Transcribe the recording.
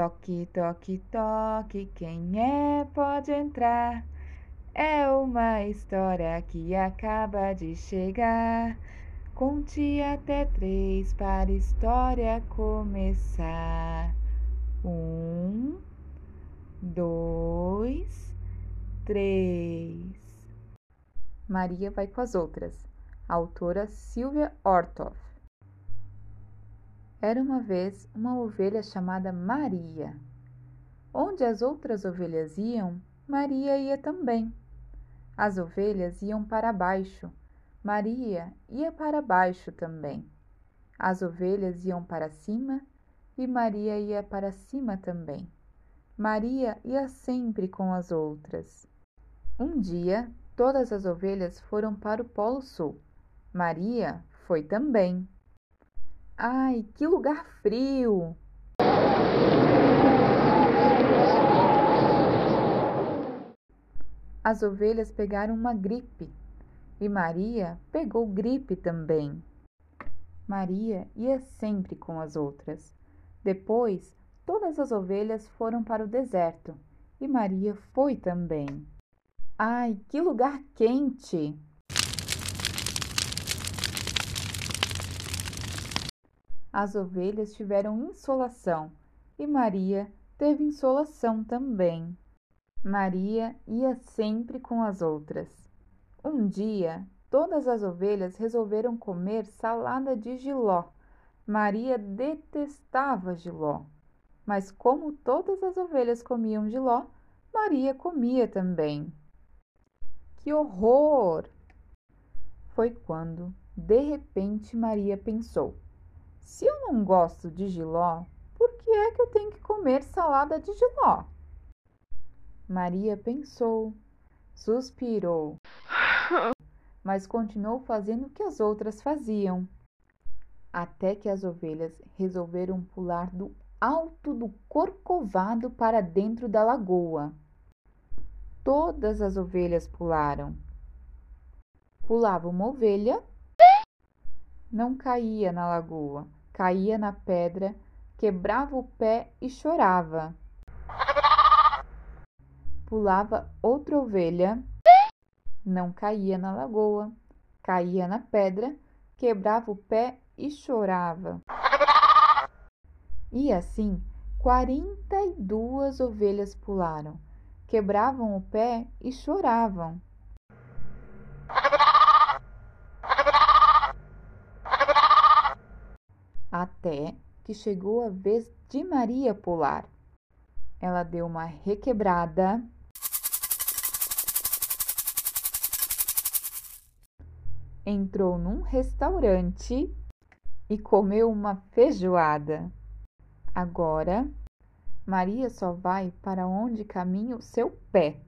Toque, toque, toque, quem é pode entrar. É uma história que acaba de chegar. Conte até três para a história começar. Um, dois, três. Maria vai com as outras. Autora Silvia Ortoff. Era uma vez uma ovelha chamada Maria. Onde as outras ovelhas iam, Maria ia também. As ovelhas iam para baixo, Maria ia para baixo também. As ovelhas iam para cima e Maria ia para cima também. Maria ia sempre com as outras. Um dia, todas as ovelhas foram para o Polo Sul. Maria foi também. Ai, que lugar frio! As ovelhas pegaram uma gripe e Maria pegou gripe também. Maria ia sempre com as outras. Depois, todas as ovelhas foram para o deserto e Maria foi também. Ai, que lugar quente! As ovelhas tiveram insolação e Maria teve insolação também. Maria ia sempre com as outras. Um dia, todas as ovelhas resolveram comer salada de giló. Maria detestava giló, mas como todas as ovelhas comiam giló, Maria comia também. Que horror! Foi quando, de repente, Maria pensou: se eu não gosto de giló, por que é que eu tenho que comer salada de giló? Maria pensou, suspirou, mas continuou fazendo o que as outras faziam. Até que as ovelhas resolveram pular do alto do corcovado para dentro da lagoa. Todas as ovelhas pularam. Pulava uma ovelha, não caía na lagoa, caía na pedra, quebrava o pé e chorava. Pulava outra ovelha, não caía na lagoa, caía na pedra, quebrava o pé e chorava. E assim, quarenta e duas ovelhas pularam, quebravam o pé e choravam. Até que chegou a vez de Maria pular. Ela deu uma requebrada. Entrou num restaurante e comeu uma feijoada. Agora, Maria só vai para onde caminha o seu pé.